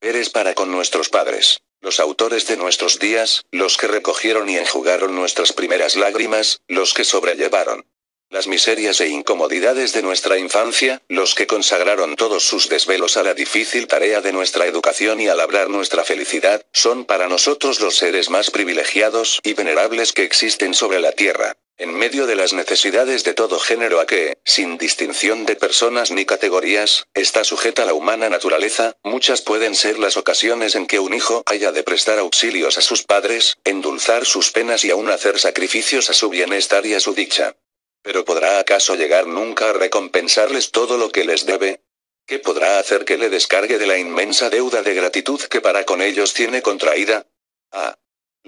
Eres para con nuestros padres, los autores de nuestros días, los que recogieron y enjugaron nuestras primeras lágrimas, los que sobrellevaron las miserias e incomodidades de nuestra infancia, los que consagraron todos sus desvelos a la difícil tarea de nuestra educación y a labrar nuestra felicidad, son para nosotros los seres más privilegiados y venerables que existen sobre la tierra. En medio de las necesidades de todo género a que, sin distinción de personas ni categorías, está sujeta la humana naturaleza, muchas pueden ser las ocasiones en que un hijo haya de prestar auxilios a sus padres, endulzar sus penas y aún hacer sacrificios a su bienestar y a su dicha. Pero ¿podrá acaso llegar nunca a recompensarles todo lo que les debe? ¿Qué podrá hacer que le descargue de la inmensa deuda de gratitud que para con ellos tiene contraída? Ah.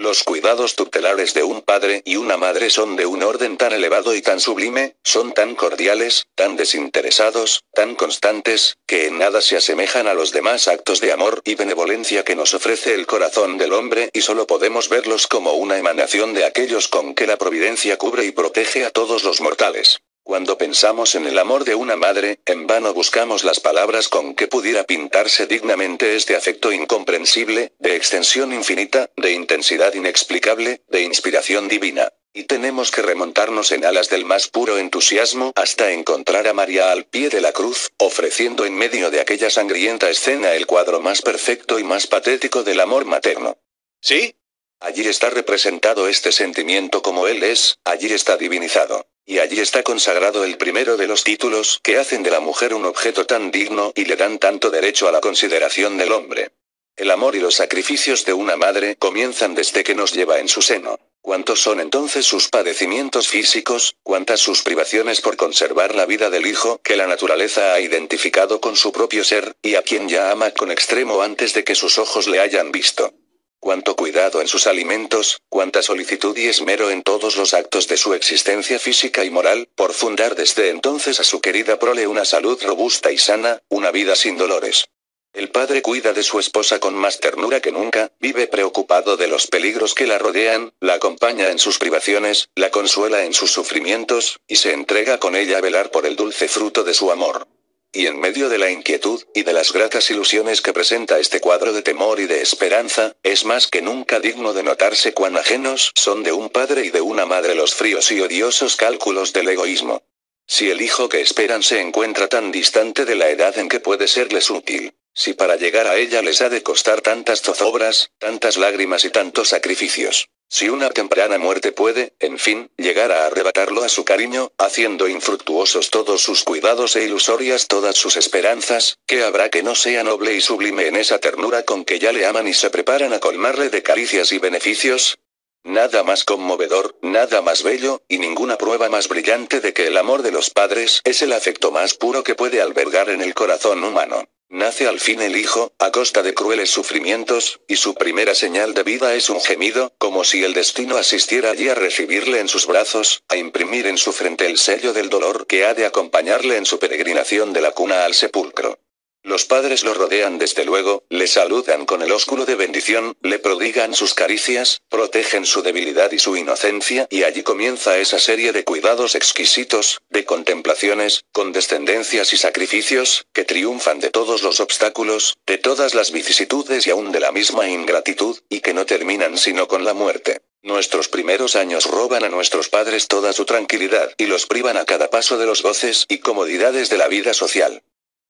Los cuidados tutelares de un padre y una madre son de un orden tan elevado y tan sublime, son tan cordiales, tan desinteresados, tan constantes, que en nada se asemejan a los demás actos de amor y benevolencia que nos ofrece el corazón del hombre y solo podemos verlos como una emanación de aquellos con que la providencia cubre y protege a todos los mortales. Cuando pensamos en el amor de una madre, en vano buscamos las palabras con que pudiera pintarse dignamente este afecto incomprensible, de extensión infinita, de intensidad inexplicable, de inspiración divina. Y tenemos que remontarnos en alas del más puro entusiasmo hasta encontrar a María al pie de la cruz, ofreciendo en medio de aquella sangrienta escena el cuadro más perfecto y más patético del amor materno. ¿Sí? Allí está representado este sentimiento como él es, allí está divinizado. Y allí está consagrado el primero de los títulos que hacen de la mujer un objeto tan digno y le dan tanto derecho a la consideración del hombre. El amor y los sacrificios de una madre comienzan desde que nos lleva en su seno. ¿Cuántos son entonces sus padecimientos físicos? ¿Cuántas sus privaciones por conservar la vida del hijo que la naturaleza ha identificado con su propio ser, y a quien ya ama con extremo antes de que sus ojos le hayan visto? Cuánto cuidado en sus alimentos, cuánta solicitud y esmero en todos los actos de su existencia física y moral, por fundar desde entonces a su querida prole una salud robusta y sana, una vida sin dolores. El padre cuida de su esposa con más ternura que nunca, vive preocupado de los peligros que la rodean, la acompaña en sus privaciones, la consuela en sus sufrimientos, y se entrega con ella a velar por el dulce fruto de su amor. Y en medio de la inquietud, y de las gratas ilusiones que presenta este cuadro de temor y de esperanza, es más que nunca digno de notarse cuán ajenos son de un padre y de una madre los fríos y odiosos cálculos del egoísmo. Si el hijo que esperan se encuentra tan distante de la edad en que puede serles útil, si para llegar a ella les ha de costar tantas zozobras, tantas lágrimas y tantos sacrificios, si una temprana muerte puede, en fin, llegar a arrebatarlo a su cariño, haciendo infructuosos todos sus cuidados e ilusorias todas sus esperanzas, ¿qué habrá que no sea noble y sublime en esa ternura con que ya le aman y se preparan a colmarle de caricias y beneficios? Nada más conmovedor, nada más bello, y ninguna prueba más brillante de que el amor de los padres es el afecto más puro que puede albergar en el corazón humano. Nace al fin el hijo, a costa de crueles sufrimientos, y su primera señal de vida es un gemido, como si el destino asistiera allí a recibirle en sus brazos, a imprimir en su frente el sello del dolor que ha de acompañarle en su peregrinación de la cuna al sepulcro. Los padres lo rodean desde luego, le saludan con el ósculo de bendición, le prodigan sus caricias, protegen su debilidad y su inocencia, y allí comienza esa serie de cuidados exquisitos, de contemplaciones, condescendencias y sacrificios, que triunfan de todos los obstáculos, de todas las vicisitudes y aún de la misma ingratitud, y que no terminan sino con la muerte. Nuestros primeros años roban a nuestros padres toda su tranquilidad, y los privan a cada paso de los goces y comodidades de la vida social.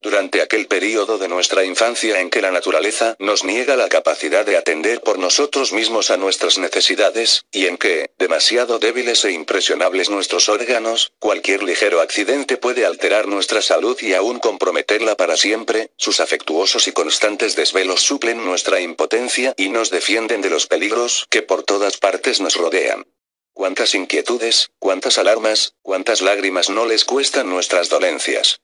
Durante aquel período de nuestra infancia en que la naturaleza nos niega la capacidad de atender por nosotros mismos a nuestras necesidades, y en que, demasiado débiles e impresionables nuestros órganos, cualquier ligero accidente puede alterar nuestra salud y aún comprometerla para siempre, sus afectuosos y constantes desvelos suplen nuestra impotencia y nos defienden de los peligros que por todas partes nos rodean. Cuántas inquietudes, cuántas alarmas, cuántas lágrimas no les cuestan nuestras dolencias.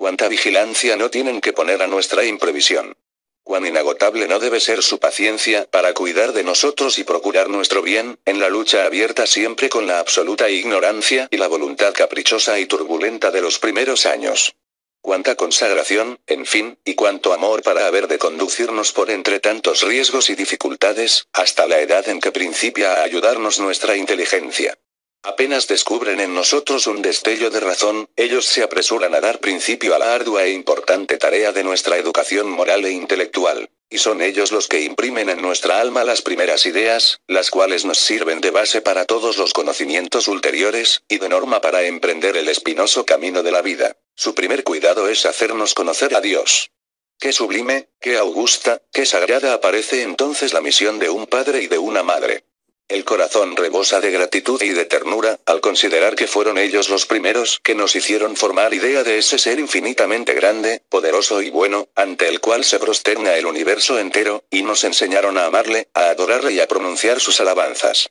Cuánta vigilancia no tienen que poner a nuestra imprevisión. Cuán inagotable no debe ser su paciencia para cuidar de nosotros y procurar nuestro bien, en la lucha abierta siempre con la absoluta ignorancia y la voluntad caprichosa y turbulenta de los primeros años. Cuánta consagración, en fin, y cuánto amor para haber de conducirnos por entre tantos riesgos y dificultades, hasta la edad en que principia a ayudarnos nuestra inteligencia. Apenas descubren en nosotros un destello de razón, ellos se apresuran a dar principio a la ardua e importante tarea de nuestra educación moral e intelectual. Y son ellos los que imprimen en nuestra alma las primeras ideas, las cuales nos sirven de base para todos los conocimientos ulteriores, y de norma para emprender el espinoso camino de la vida. Su primer cuidado es hacernos conocer a Dios. Qué sublime, qué augusta, qué sagrada aparece entonces la misión de un padre y de una madre. El corazón rebosa de gratitud y de ternura, al considerar que fueron ellos los primeros que nos hicieron formar idea de ese ser infinitamente grande, poderoso y bueno, ante el cual se prosterna el universo entero, y nos enseñaron a amarle, a adorarle y a pronunciar sus alabanzas.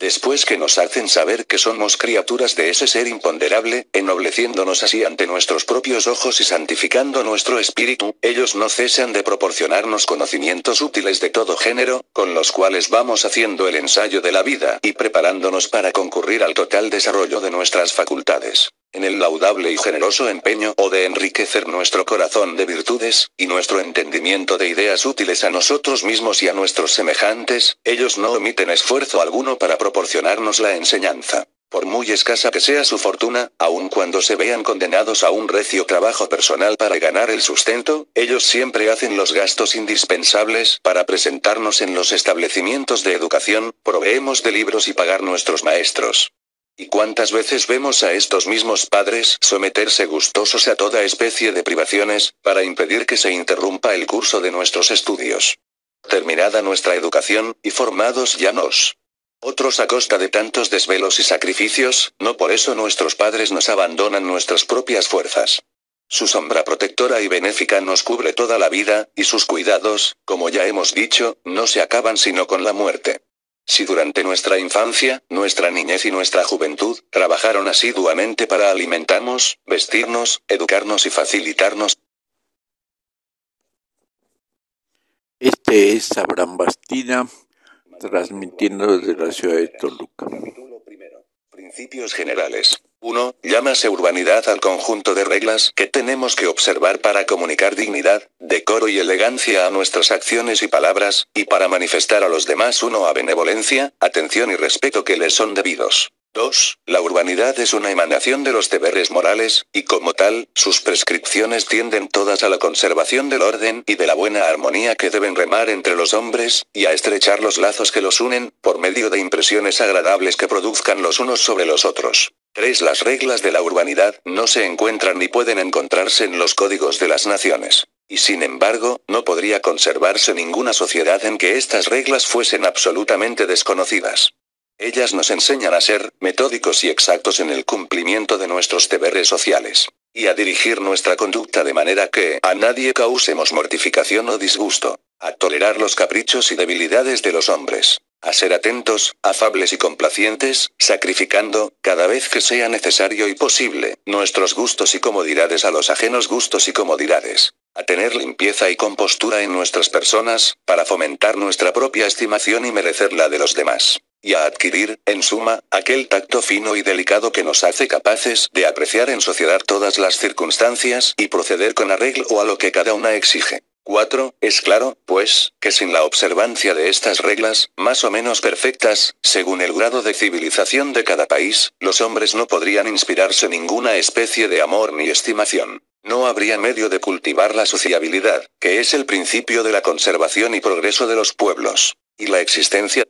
Después que nos hacen saber que somos criaturas de ese ser imponderable, ennobleciéndonos así ante nuestros propios ojos y santificando nuestro espíritu, ellos no cesan de proporcionarnos conocimientos útiles de todo género, con los cuales vamos haciendo el ensayo de la vida y preparándonos para concurrir al total desarrollo de nuestras facultades en el laudable y generoso empeño o de enriquecer nuestro corazón de virtudes, y nuestro entendimiento de ideas útiles a nosotros mismos y a nuestros semejantes, ellos no omiten esfuerzo alguno para proporcionarnos la enseñanza. Por muy escasa que sea su fortuna, aun cuando se vean condenados a un recio trabajo personal para ganar el sustento, ellos siempre hacen los gastos indispensables para presentarnos en los establecimientos de educación, proveemos de libros y pagar nuestros maestros. ¿Y cuántas veces vemos a estos mismos padres someterse gustosos a toda especie de privaciones, para impedir que se interrumpa el curso de nuestros estudios? Terminada nuestra educación, y formados ya nos. Otros a costa de tantos desvelos y sacrificios, no por eso nuestros padres nos abandonan nuestras propias fuerzas. Su sombra protectora y benéfica nos cubre toda la vida, y sus cuidados, como ya hemos dicho, no se acaban sino con la muerte. Si durante nuestra infancia, nuestra niñez y nuestra juventud, trabajaron asiduamente para alimentarnos, vestirnos, educarnos y facilitarnos. Este es Abraham Bastina, transmitiendo desde la ciudad de Toluca. Principios generales. 1. Llámase urbanidad al conjunto de reglas que tenemos que observar para comunicar dignidad, decoro y elegancia a nuestras acciones y palabras, y para manifestar a los demás uno a benevolencia, atención y respeto que les son debidos. 2. La urbanidad es una emanación de los deberes morales, y como tal, sus prescripciones tienden todas a la conservación del orden y de la buena armonía que deben remar entre los hombres, y a estrechar los lazos que los unen, por medio de impresiones agradables que produzcan los unos sobre los otros. 3. Las reglas de la urbanidad no se encuentran ni pueden encontrarse en los códigos de las naciones. Y sin embargo, no podría conservarse ninguna sociedad en que estas reglas fuesen absolutamente desconocidas. Ellas nos enseñan a ser metódicos y exactos en el cumplimiento de nuestros deberes sociales, y a dirigir nuestra conducta de manera que a nadie causemos mortificación o disgusto, a tolerar los caprichos y debilidades de los hombres, a ser atentos, afables y complacientes, sacrificando, cada vez que sea necesario y posible, nuestros gustos y comodidades a los ajenos gustos y comodidades, a tener limpieza y compostura en nuestras personas, para fomentar nuestra propia estimación y merecer la de los demás y a adquirir, en suma, aquel tacto fino y delicado que nos hace capaces de apreciar en sociedad todas las circunstancias y proceder con arreglo a lo que cada una exige. 4. Es claro, pues, que sin la observancia de estas reglas, más o menos perfectas, según el grado de civilización de cada país, los hombres no podrían inspirarse ninguna especie de amor ni estimación. No habría medio de cultivar la sociabilidad, que es el principio de la conservación y progreso de los pueblos. Y la existencia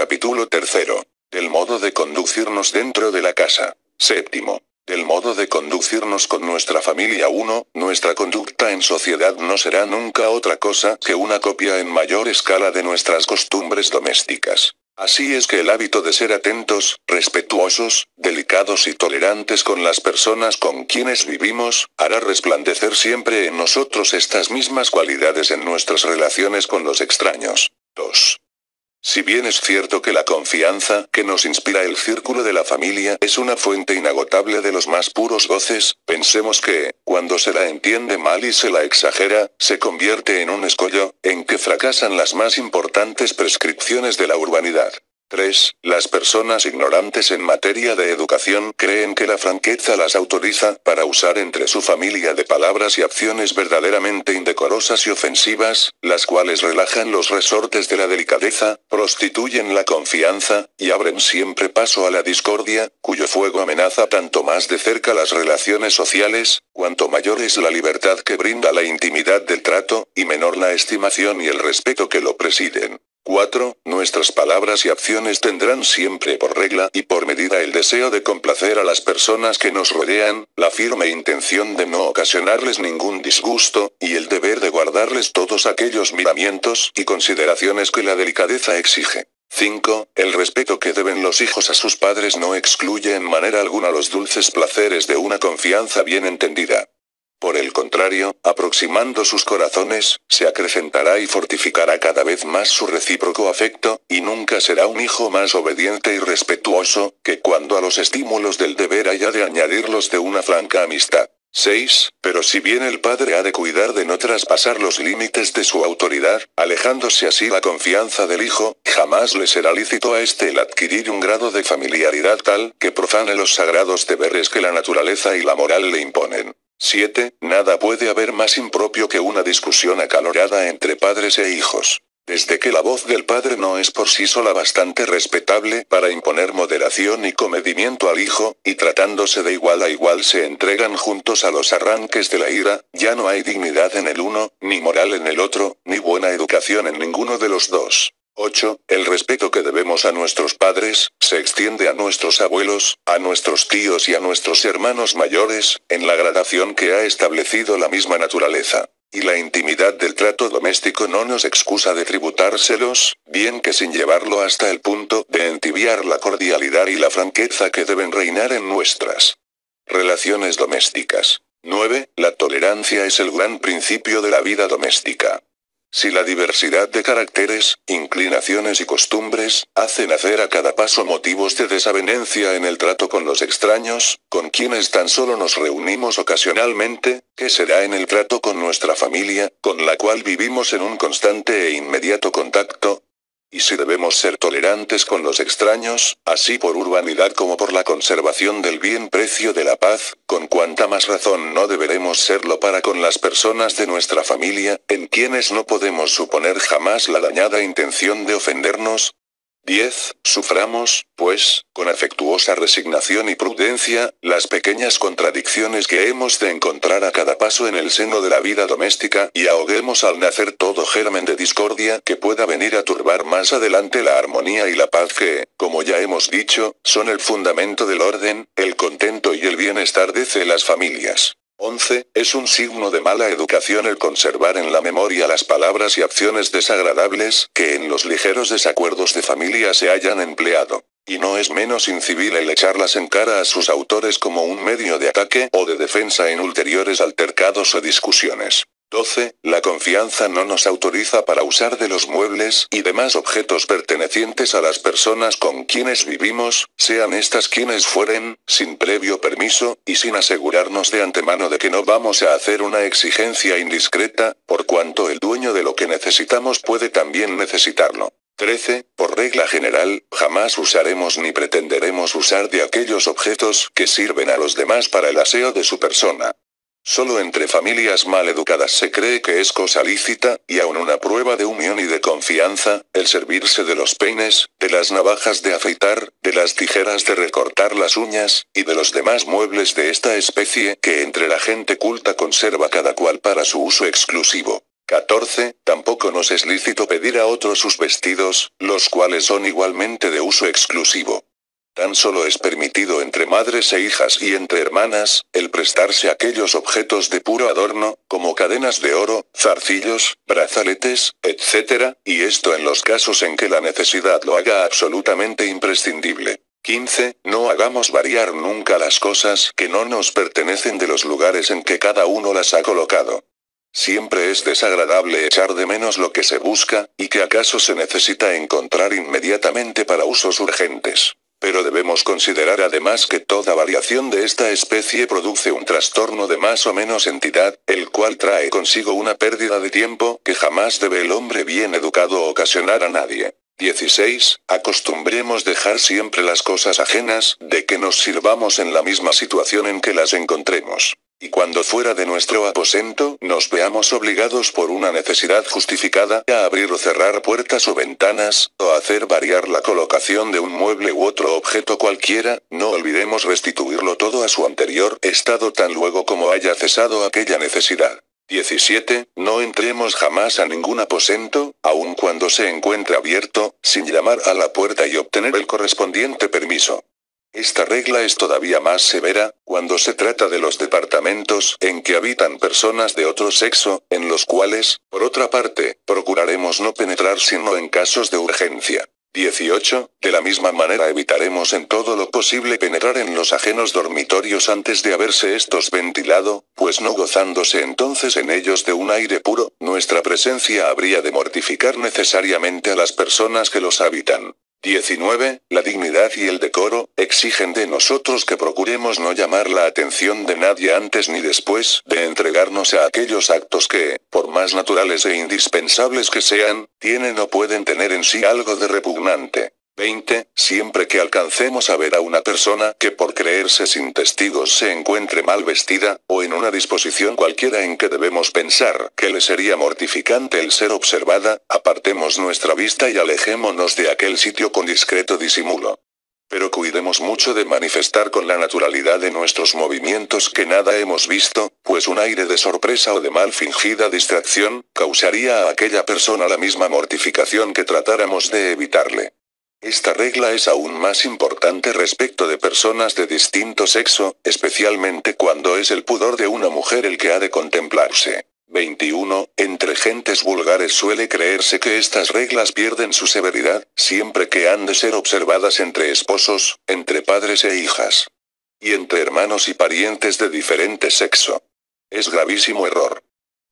Capítulo tercero. Del modo de conducirnos dentro de la casa. Séptimo. Del modo de conducirnos con nuestra familia 1, nuestra conducta en sociedad no será nunca otra cosa que una copia en mayor escala de nuestras costumbres domésticas. Así es que el hábito de ser atentos, respetuosos, delicados y tolerantes con las personas con quienes vivimos, hará resplandecer siempre en nosotros estas mismas cualidades en nuestras relaciones con los extraños. 2. Si bien es cierto que la confianza que nos inspira el círculo de la familia es una fuente inagotable de los más puros goces, pensemos que, cuando se la entiende mal y se la exagera, se convierte en un escollo, en que fracasan las más importantes prescripciones de la urbanidad. 3. Las personas ignorantes en materia de educación creen que la franqueza las autoriza para usar entre su familia de palabras y acciones verdaderamente indecorosas y ofensivas, las cuales relajan los resortes de la delicadeza, prostituyen la confianza, y abren siempre paso a la discordia, cuyo fuego amenaza tanto más de cerca las relaciones sociales, cuanto mayor es la libertad que brinda la intimidad del trato, y menor la estimación y el respeto que lo presiden. 4. Nuestras palabras y acciones tendrán siempre por regla y por medida el deseo de complacer a las personas que nos rodean, la firme intención de no ocasionarles ningún disgusto, y el deber de guardarles todos aquellos miramientos y consideraciones que la delicadeza exige. 5. El respeto que deben los hijos a sus padres no excluye en manera alguna los dulces placeres de una confianza bien entendida. Por el contrario, aproximando sus corazones, se acrecentará y fortificará cada vez más su recíproco afecto, y nunca será un hijo más obediente y respetuoso, que cuando a los estímulos del deber haya de añadirlos de una franca amistad. 6. Pero si bien el padre ha de cuidar de no traspasar los límites de su autoridad, alejándose así la confianza del hijo, jamás le será lícito a éste el adquirir un grado de familiaridad tal que profane los sagrados deberes que la naturaleza y la moral le imponen. 7. Nada puede haber más impropio que una discusión acalorada entre padres e hijos. Desde que la voz del padre no es por sí sola bastante respetable para imponer moderación y comedimiento al hijo, y tratándose de igual a igual se entregan juntos a los arranques de la ira, ya no hay dignidad en el uno, ni moral en el otro, ni buena educación en ninguno de los dos. 8. El respeto que debemos a nuestros padres, se extiende a nuestros abuelos, a nuestros tíos y a nuestros hermanos mayores, en la gradación que ha establecido la misma naturaleza. Y la intimidad del trato doméstico no nos excusa de tributárselos, bien que sin llevarlo hasta el punto de entibiar la cordialidad y la franqueza que deben reinar en nuestras relaciones domésticas. 9. La tolerancia es el gran principio de la vida doméstica. Si la diversidad de caracteres, inclinaciones y costumbres, hace nacer a cada paso motivos de desavenencia en el trato con los extraños, con quienes tan solo nos reunimos ocasionalmente, ¿qué será en el trato con nuestra familia, con la cual vivimos en un constante e inmediato contacto, y si debemos ser tolerantes con los extraños, así por urbanidad como por la conservación del bien precio de la paz, con cuanta más razón no deberemos serlo para con las personas de nuestra familia, en quienes no podemos suponer jamás la dañada intención de ofendernos, 10. Suframos, pues, con afectuosa resignación y prudencia, las pequeñas contradicciones que hemos de encontrar a cada paso en el seno de la vida doméstica, y ahoguemos al nacer todo germen de discordia que pueda venir a turbar más adelante la armonía y la paz que, como ya hemos dicho, son el fundamento del orden, el contento y el bienestar de las familias. 11. Es un signo de mala educación el conservar en la memoria las palabras y acciones desagradables que en los ligeros desacuerdos de familia se hayan empleado. Y no es menos incivil el echarlas en cara a sus autores como un medio de ataque o de defensa en ulteriores altercados o discusiones. 12. La confianza no nos autoriza para usar de los muebles y demás objetos pertenecientes a las personas con quienes vivimos, sean estas quienes fueren, sin previo permiso, y sin asegurarnos de antemano de que no vamos a hacer una exigencia indiscreta, por cuanto el dueño de lo que necesitamos puede también necesitarlo. 13. Por regla general, jamás usaremos ni pretenderemos usar de aquellos objetos que sirven a los demás para el aseo de su persona. Solo entre familias mal educadas se cree que es cosa lícita, y aun una prueba de unión y de confianza, el servirse de los peines, de las navajas de afeitar, de las tijeras de recortar las uñas, y de los demás muebles de esta especie que entre la gente culta conserva cada cual para su uso exclusivo. 14. Tampoco nos es lícito pedir a otros sus vestidos, los cuales son igualmente de uso exclusivo. Tan solo es permitido entre madres e hijas y entre hermanas, el prestarse aquellos objetos de puro adorno, como cadenas de oro, zarcillos, brazaletes, etc., y esto en los casos en que la necesidad lo haga absolutamente imprescindible. 15. No hagamos variar nunca las cosas que no nos pertenecen de los lugares en que cada uno las ha colocado. Siempre es desagradable echar de menos lo que se busca, y que acaso se necesita encontrar inmediatamente para usos urgentes. Pero debemos considerar además que toda variación de esta especie produce un trastorno de más o menos entidad, el cual trae consigo una pérdida de tiempo que jamás debe el hombre bien educado ocasionar a nadie. 16. Acostumbremos dejar siempre las cosas ajenas, de que nos sirvamos en la misma situación en que las encontremos. Y cuando fuera de nuestro aposento, nos veamos obligados por una necesidad justificada a abrir o cerrar puertas o ventanas, o hacer variar la colocación de un mueble u otro objeto cualquiera, no olvidemos restituirlo todo a su anterior estado tan luego como haya cesado aquella necesidad. 17. No entremos jamás a ningún aposento, aun cuando se encuentre abierto, sin llamar a la puerta y obtener el correspondiente permiso. Esta regla es todavía más severa, cuando se trata de los departamentos en que habitan personas de otro sexo, en los cuales, por otra parte, procuraremos no penetrar sino en casos de urgencia. 18. De la misma manera evitaremos en todo lo posible penetrar en los ajenos dormitorios antes de haberse estos ventilado, pues no gozándose entonces en ellos de un aire puro, nuestra presencia habría de mortificar necesariamente a las personas que los habitan. 19. La dignidad y el decoro, exigen de nosotros que procuremos no llamar la atención de nadie antes ni después de entregarnos a aquellos actos que, por más naturales e indispensables que sean, tienen o pueden tener en sí algo de repugnante. 20. Siempre que alcancemos a ver a una persona que por creerse sin testigos se encuentre mal vestida, o en una disposición cualquiera en que debemos pensar que le sería mortificante el ser observada, apartemos nuestra vista y alejémonos de aquel sitio con discreto disimulo. Pero cuidemos mucho de manifestar con la naturalidad de nuestros movimientos que nada hemos visto, pues un aire de sorpresa o de mal fingida distracción, causaría a aquella persona la misma mortificación que tratáramos de evitarle. Esta regla es aún más importante respecto de personas de distinto sexo, especialmente cuando es el pudor de una mujer el que ha de contemplarse. 21. Entre gentes vulgares suele creerse que estas reglas pierden su severidad, siempre que han de ser observadas entre esposos, entre padres e hijas. Y entre hermanos y parientes de diferente sexo. Es gravísimo error.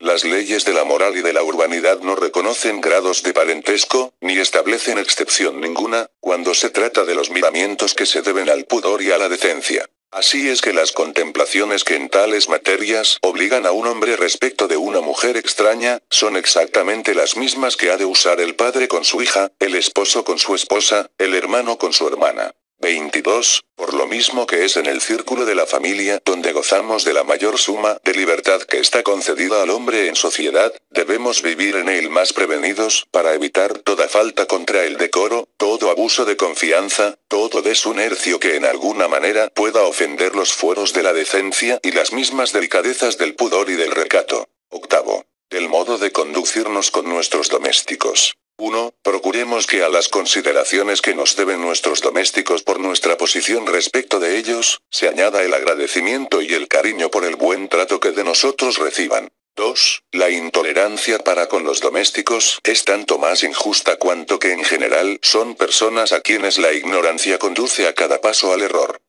Las leyes de la moral y de la urbanidad no reconocen grados de parentesco, ni establecen excepción ninguna, cuando se trata de los miramientos que se deben al pudor y a la decencia. Así es que las contemplaciones que en tales materias obligan a un hombre respecto de una mujer extraña, son exactamente las mismas que ha de usar el padre con su hija, el esposo con su esposa, el hermano con su hermana. 22. Por lo mismo que es en el círculo de la familia donde gozamos de la mayor suma de libertad que está concedida al hombre en sociedad, debemos vivir en él más prevenidos, para evitar toda falta contra el decoro, todo abuso de confianza, todo desunercio que en alguna manera pueda ofender los fueros de la decencia y las mismas delicadezas del pudor y del recato. Octavo. Del modo de conducirnos con nuestros domésticos. 1. Procuremos que a las consideraciones que nos deben nuestros domésticos por nuestra posición respecto de ellos, se añada el agradecimiento y el cariño por el buen trato que de nosotros reciban. 2. La intolerancia para con los domésticos es tanto más injusta cuanto que en general son personas a quienes la ignorancia conduce a cada paso al error.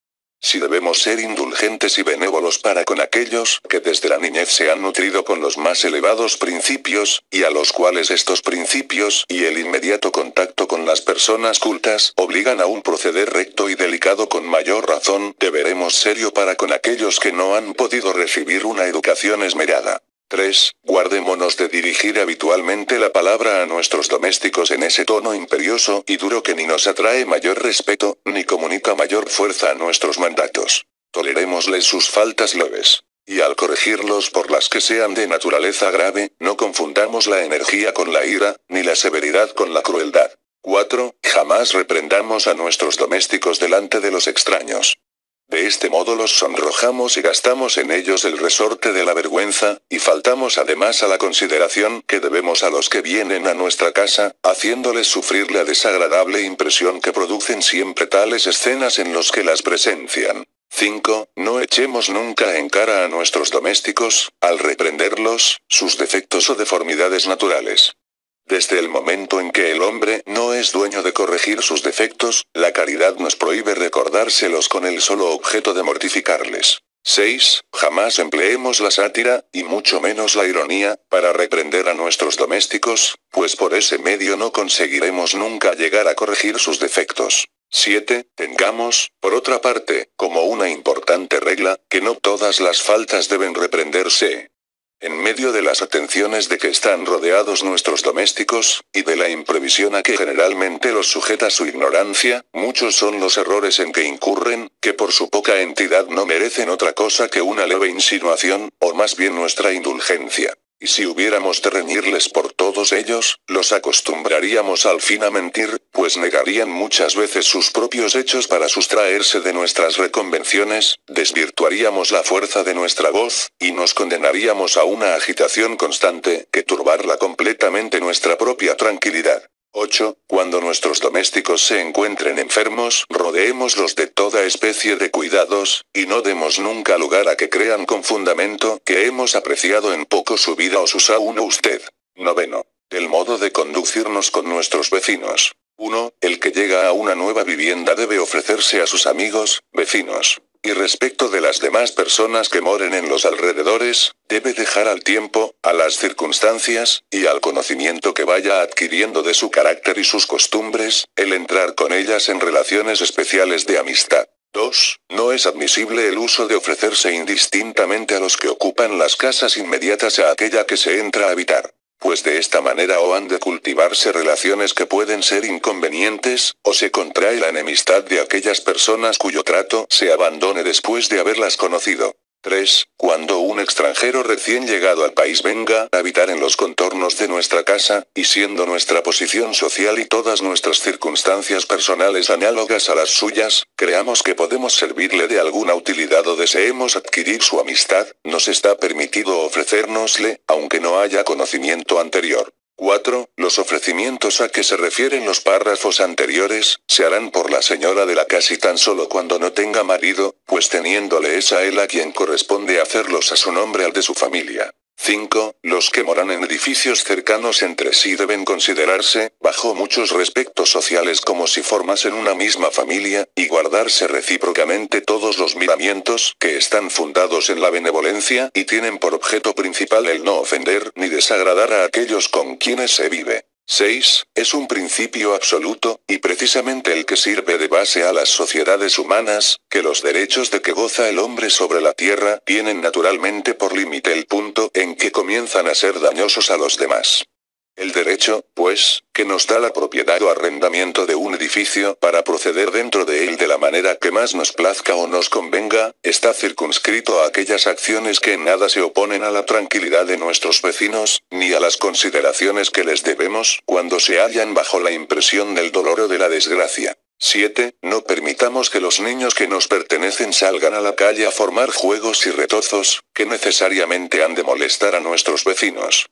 Si debemos ser indulgentes y benévolos para con aquellos que desde la niñez se han nutrido con los más elevados principios, y a los cuales estos principios y el inmediato contacto con las personas cultas obligan a un proceder recto y delicado con mayor razón, deberemos serio para con aquellos que no han podido recibir una educación esmerada. 3. Guardémonos de dirigir habitualmente la palabra a nuestros domésticos en ese tono imperioso y duro que ni nos atrae mayor respeto, ni comunica mayor fuerza a nuestros mandatos. Tolerémosles sus faltas leves. Y al corregirlos por las que sean de naturaleza grave, no confundamos la energía con la ira, ni la severidad con la crueldad. 4. Jamás reprendamos a nuestros domésticos delante de los extraños. De este modo los sonrojamos y gastamos en ellos el resorte de la vergüenza, y faltamos además a la consideración que debemos a los que vienen a nuestra casa, haciéndoles sufrir la desagradable impresión que producen siempre tales escenas en los que las presencian. 5. No echemos nunca en cara a nuestros domésticos, al reprenderlos, sus defectos o deformidades naturales. Desde el momento en que el hombre no es dueño de corregir sus defectos, la caridad nos prohíbe recordárselos con el solo objeto de mortificarles. 6. Jamás empleemos la sátira, y mucho menos la ironía, para reprender a nuestros domésticos, pues por ese medio no conseguiremos nunca llegar a corregir sus defectos. 7. Tengamos, por otra parte, como una importante regla, que no todas las faltas deben reprenderse. En medio de las atenciones de que están rodeados nuestros domésticos, y de la imprevisión a que generalmente los sujeta su ignorancia, muchos son los errores en que incurren, que por su poca entidad no merecen otra cosa que una leve insinuación, o más bien nuestra indulgencia. Y si hubiéramos de reñirles por todos ellos, los acostumbraríamos al fin a mentir, pues negarían muchas veces sus propios hechos para sustraerse de nuestras reconvenciones, desvirtuaríamos la fuerza de nuestra voz, y nos condenaríamos a una agitación constante, que turbarla completamente nuestra propia tranquilidad. 8. Cuando nuestros domésticos se encuentren enfermos, rodeémoslos de toda especie de cuidados, y no demos nunca lugar a que crean con fundamento que hemos apreciado en poco su vida o su sauno usted. Noveno. El modo de conducirnos con nuestros vecinos. 1. El que llega a una nueva vivienda debe ofrecerse a sus amigos, vecinos, y respecto de las demás personas que moren en los alrededores, debe dejar al tiempo, a las circunstancias, y al conocimiento que vaya adquiriendo de su carácter y sus costumbres, el entrar con ellas en relaciones especiales de amistad. 2. No es admisible el uso de ofrecerse indistintamente a los que ocupan las casas inmediatas a aquella que se entra a habitar pues de esta manera o han de cultivarse relaciones que pueden ser inconvenientes, o se contrae la enemistad de aquellas personas cuyo trato se abandone después de haberlas conocido. 3. Cuando un extranjero recién llegado al país venga a habitar en los contornos de nuestra casa, y siendo nuestra posición social y todas nuestras circunstancias personales análogas a las suyas, creamos que podemos servirle de alguna utilidad o deseemos adquirir su amistad, nos está permitido ofrecérnosle, aunque no haya conocimiento anterior. 4. Los ofrecimientos a que se refieren los párrafos anteriores, se harán por la señora de la casa y tan solo cuando no tenga marido, pues teniéndole es a él a quien corresponde hacerlos a su nombre al de su familia. 5. Los que moran en edificios cercanos entre sí deben considerarse, bajo muchos respectos sociales como si formasen una misma familia, y guardarse recíprocamente todos los miramientos que están fundados en la benevolencia y tienen por objeto principal el no ofender ni desagradar a aquellos con quienes se vive. 6. Es un principio absoluto, y precisamente el que sirve de base a las sociedades humanas, que los derechos de que goza el hombre sobre la tierra tienen naturalmente por límite el punto en que comienzan a ser dañosos a los demás. El derecho, pues, que nos da la propiedad o arrendamiento de un edificio para proceder dentro de él de la manera que más nos plazca o nos convenga, está circunscrito a aquellas acciones que en nada se oponen a la tranquilidad de nuestros vecinos, ni a las consideraciones que les debemos cuando se hallan bajo la impresión del dolor o de la desgracia. 7. No permitamos que los niños que nos pertenecen salgan a la calle a formar juegos y retozos, que necesariamente han de molestar a nuestros vecinos.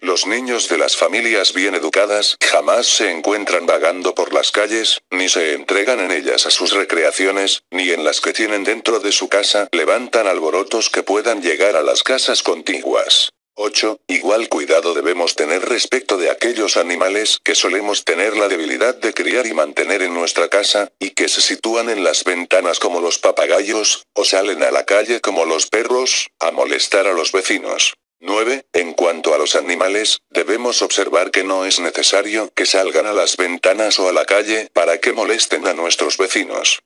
Los niños de las familias bien educadas jamás se encuentran vagando por las calles, ni se entregan en ellas a sus recreaciones, ni en las que tienen dentro de su casa levantan alborotos que puedan llegar a las casas contiguas. 8. Igual cuidado debemos tener respecto de aquellos animales que solemos tener la debilidad de criar y mantener en nuestra casa, y que se sitúan en las ventanas como los papagayos, o salen a la calle como los perros, a molestar a los vecinos. 9. En cuanto a los animales, debemos observar que no es necesario que salgan a las ventanas o a la calle para que molesten a nuestros vecinos.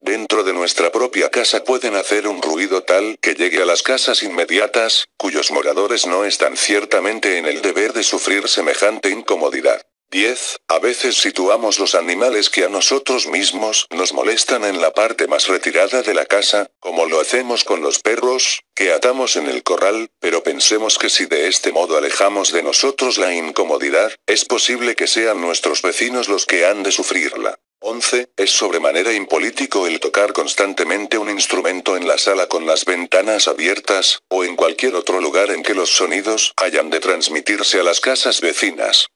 Dentro de nuestra propia casa pueden hacer un ruido tal que llegue a las casas inmediatas, cuyos moradores no están ciertamente en el deber de sufrir semejante incomodidad. 10. A veces situamos los animales que a nosotros mismos nos molestan en la parte más retirada de la casa, como lo hacemos con los perros, que atamos en el corral, pero pensemos que si de este modo alejamos de nosotros la incomodidad, es posible que sean nuestros vecinos los que han de sufrirla. 11. Es sobremanera impolítico el tocar constantemente un instrumento en la sala con las ventanas abiertas, o en cualquier otro lugar en que los sonidos hayan de transmitirse a las casas vecinas.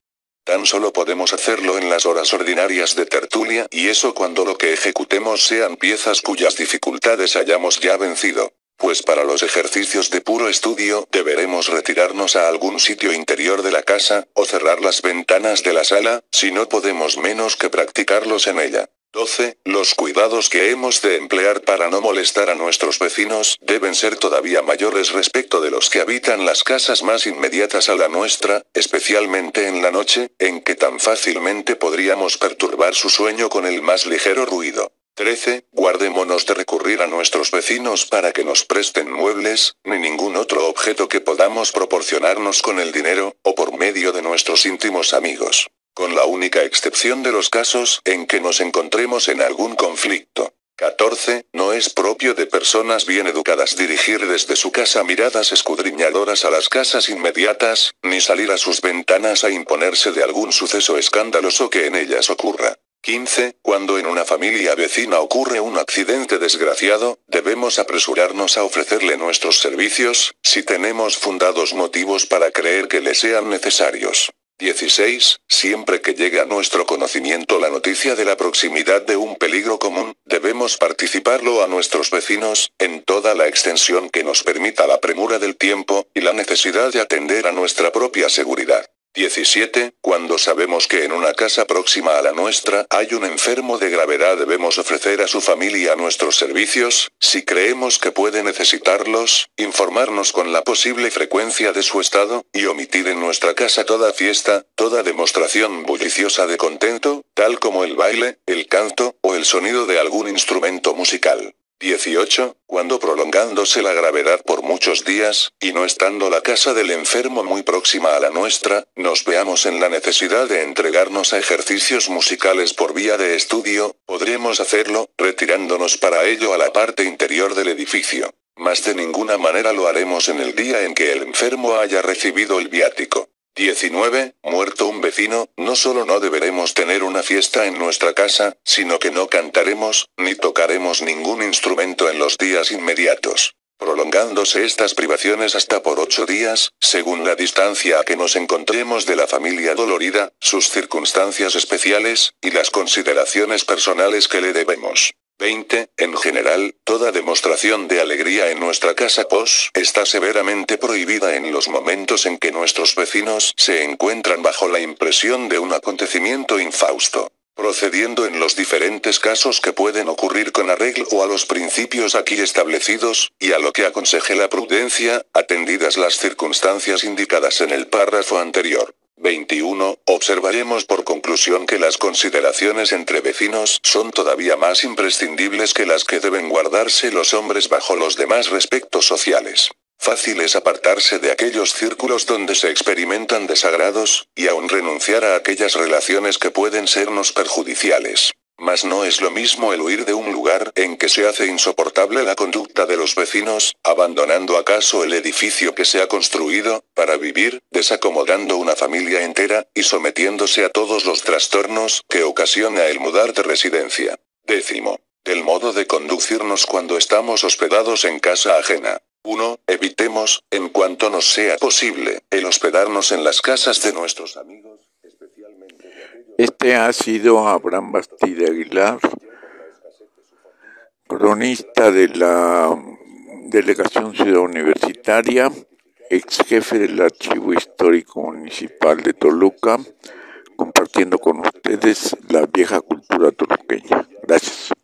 Tan solo podemos hacerlo en las horas ordinarias de tertulia, y eso cuando lo que ejecutemos sean piezas cuyas dificultades hayamos ya vencido. Pues para los ejercicios de puro estudio, deberemos retirarnos a algún sitio interior de la casa, o cerrar las ventanas de la sala, si no podemos menos que practicarlos en ella. 12. Los cuidados que hemos de emplear para no molestar a nuestros vecinos deben ser todavía mayores respecto de los que habitan las casas más inmediatas a la nuestra, especialmente en la noche, en que tan fácilmente podríamos perturbar su sueño con el más ligero ruido. 13. Guardémonos de recurrir a nuestros vecinos para que nos presten muebles, ni ningún otro objeto que podamos proporcionarnos con el dinero, o por medio de nuestros íntimos amigos. Con la única excepción de los casos en que nos encontremos en algún conflicto. 14. No es propio de personas bien educadas dirigir desde su casa miradas escudriñadoras a las casas inmediatas, ni salir a sus ventanas a imponerse de algún suceso escandaloso que en ellas ocurra. 15. Cuando en una familia vecina ocurre un accidente desgraciado, debemos apresurarnos a ofrecerle nuestros servicios, si tenemos fundados motivos para creer que le sean necesarios. 16. Siempre que llegue a nuestro conocimiento la noticia de la proximidad de un peligro común, debemos participarlo a nuestros vecinos, en toda la extensión que nos permita la premura del tiempo, y la necesidad de atender a nuestra propia seguridad. 17. Cuando sabemos que en una casa próxima a la nuestra hay un enfermo de gravedad debemos ofrecer a su familia nuestros servicios, si creemos que puede necesitarlos, informarnos con la posible frecuencia de su estado, y omitir en nuestra casa toda fiesta, toda demostración bulliciosa de contento, tal como el baile, el canto, o el sonido de algún instrumento musical. 18. Cuando prolongándose la gravedad por muchos días, y no estando la casa del enfermo muy próxima a la nuestra, nos veamos en la necesidad de entregarnos a ejercicios musicales por vía de estudio, podremos hacerlo, retirándonos para ello a la parte interior del edificio. Mas de ninguna manera lo haremos en el día en que el enfermo haya recibido el viático. 19. Muerto un vecino, no solo no deberemos tener una fiesta en nuestra casa, sino que no cantaremos, ni tocaremos ningún instrumento en los días inmediatos. Prolongándose estas privaciones hasta por ocho días, según la distancia a que nos encontremos de la familia dolorida, sus circunstancias especiales, y las consideraciones personales que le debemos. 20. En general, toda demostración de alegría en nuestra casa POS está severamente prohibida en los momentos en que nuestros vecinos se encuentran bajo la impresión de un acontecimiento infausto. Procediendo en los diferentes casos que pueden ocurrir con arreglo a los principios aquí establecidos, y a lo que aconseje la prudencia, atendidas las circunstancias indicadas en el párrafo anterior. 21. Observaremos por conclusión que las consideraciones entre vecinos son todavía más imprescindibles que las que deben guardarse los hombres bajo los demás respectos sociales. Fácil es apartarse de aquellos círculos donde se experimentan desagrados, y aún renunciar a aquellas relaciones que pueden sernos perjudiciales. Mas no es lo mismo el huir de un lugar en que se hace insoportable la conducta de los vecinos, abandonando acaso el edificio que se ha construido, para vivir, desacomodando una familia entera, y sometiéndose a todos los trastornos que ocasiona el mudar de residencia. Décimo. Del modo de conducirnos cuando estamos hospedados en casa ajena. 1. Evitemos, en cuanto nos sea posible, el hospedarnos en las casas de nuestros amigos. Este ha sido Abraham Bastide Aguilar, cronista de la Delegación Ciudad Universitaria, ex jefe del Archivo Histórico Municipal de Toluca, compartiendo con ustedes la vieja cultura toluqueña. Gracias.